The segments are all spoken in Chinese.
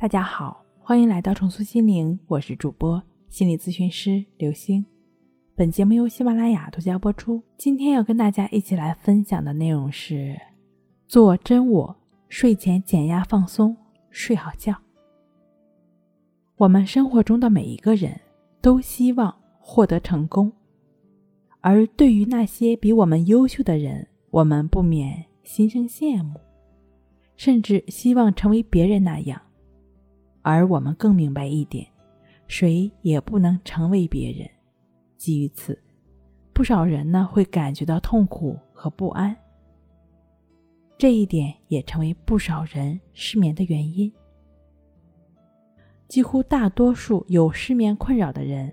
大家好，欢迎来到重塑心灵，我是主播心理咨询师刘星。本节目由喜马拉雅独家播出。今天要跟大家一起来分享的内容是：做真我，睡前减压放松，睡好觉。我们生活中的每一个人都希望获得成功，而对于那些比我们优秀的人，我们不免心生羡慕，甚至希望成为别人那样。而我们更明白一点，谁也不能成为别人。基于此，不少人呢会感觉到痛苦和不安。这一点也成为不少人失眠的原因。几乎大多数有失眠困扰的人，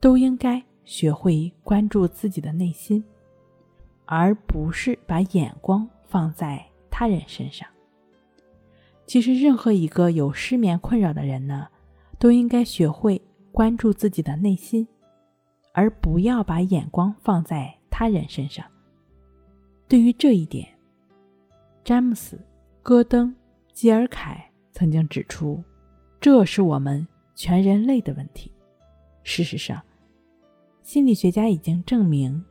都应该学会关注自己的内心，而不是把眼光放在他人身上。其实，任何一个有失眠困扰的人呢，都应该学会关注自己的内心，而不要把眼光放在他人身上。对于这一点，詹姆斯·戈登·基尔凯曾经指出，这是我们全人类的问题。事实上，心理学家已经证明，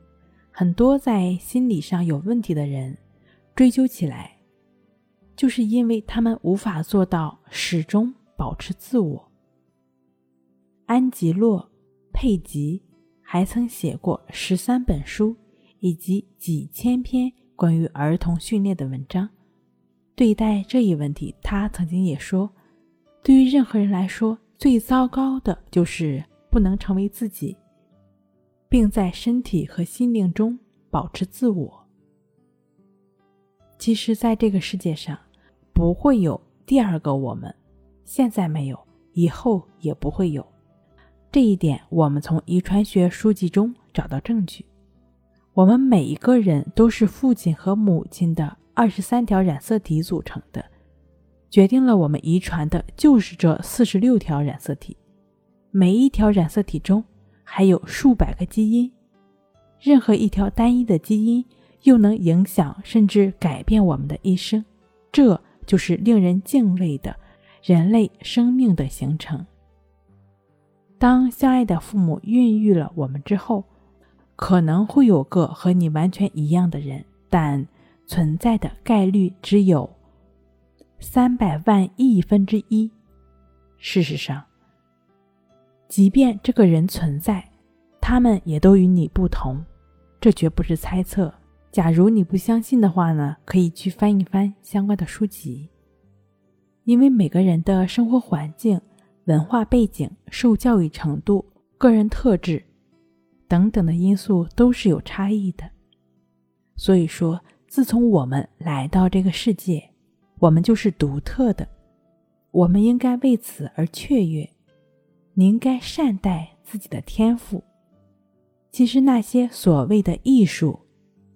很多在心理上有问题的人，追究起来。就是因为他们无法做到始终保持自我。安吉洛·佩吉还曾写过十三本书以及几千篇关于儿童训练的文章。对待这一问题，他曾经也说：“对于任何人来说，最糟糕的就是不能成为自己，并在身体和心灵中保持自我。”其实，在这个世界上，不会有第二个我们，现在没有，以后也不会有。这一点，我们从遗传学书籍中找到证据。我们每一个人都是父亲和母亲的二十三条染色体组成的，决定了我们遗传的就是这四十六条染色体。每一条染色体中还有数百个基因，任何一条单一的基因又能影响甚至改变我们的一生。这。就是令人敬畏的人类生命的形成。当相爱的父母孕育了我们之后，可能会有个和你完全一样的人，但存在的概率只有三百万亿分之一。事实上，即便这个人存在，他们也都与你不同。这绝不是猜测。假如你不相信的话呢，可以去翻一翻相关的书籍。因为每个人的生活环境、文化背景、受教育程度、个人特质等等的因素都是有差异的。所以说，自从我们来到这个世界，我们就是独特的，我们应该为此而雀跃。你应该善待自己的天赋。其实那些所谓的艺术。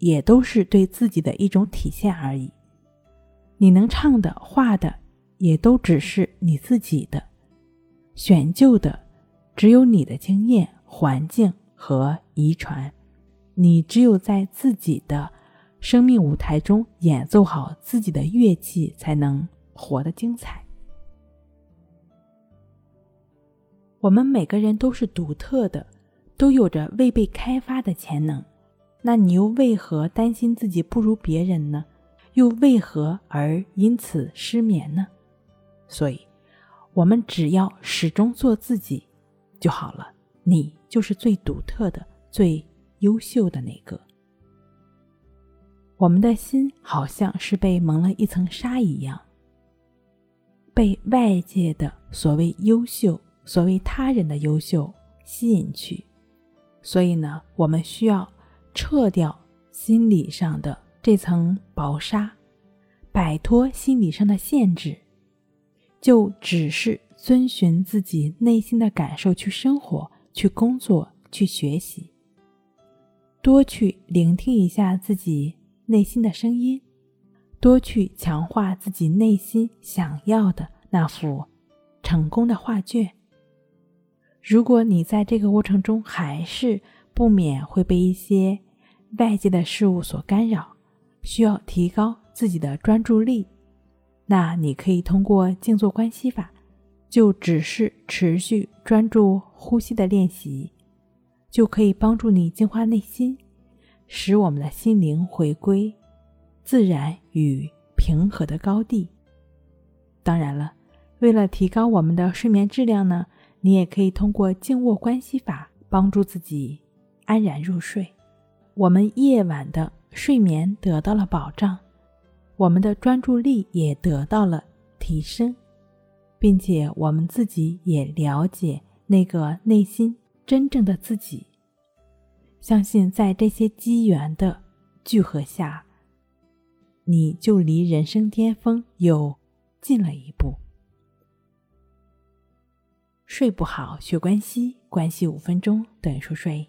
也都是对自己的一种体现而已。你能唱的、画的，也都只是你自己的；选就的，只有你的经验、环境和遗传。你只有在自己的生命舞台中演奏好自己的乐器，才能活得精彩。我们每个人都是独特的，都有着未被开发的潜能。那你又为何担心自己不如别人呢？又为何而因此失眠呢？所以，我们只要始终做自己就好了。你就是最独特的、最优秀的那个。我们的心好像是被蒙了一层纱一样，被外界的所谓优秀、所谓他人的优秀吸引去。所以呢，我们需要。撤掉心理上的这层薄纱，摆脱心理上的限制，就只是遵循自己内心的感受去生活、去工作、去学习。多去聆听一下自己内心的声音，多去强化自己内心想要的那幅成功的画卷。如果你在这个过程中还是，不免会被一些外界的事物所干扰，需要提高自己的专注力。那你可以通过静坐观息法就只是持续专注呼吸的练习，就可以帮助你净化内心，使我们的心灵回归自然与平和的高地。当然了，为了提高我们的睡眠质量呢，你也可以通过静卧关系法帮助自己安然入睡。我们夜晚的睡眠得到了保障，我们的专注力也得到了提升。并且我们自己也了解那个内心真正的自己，相信在这些机缘的聚合下，你就离人生巅峰又近了一步。睡不好学关系，关系五分钟等于熟睡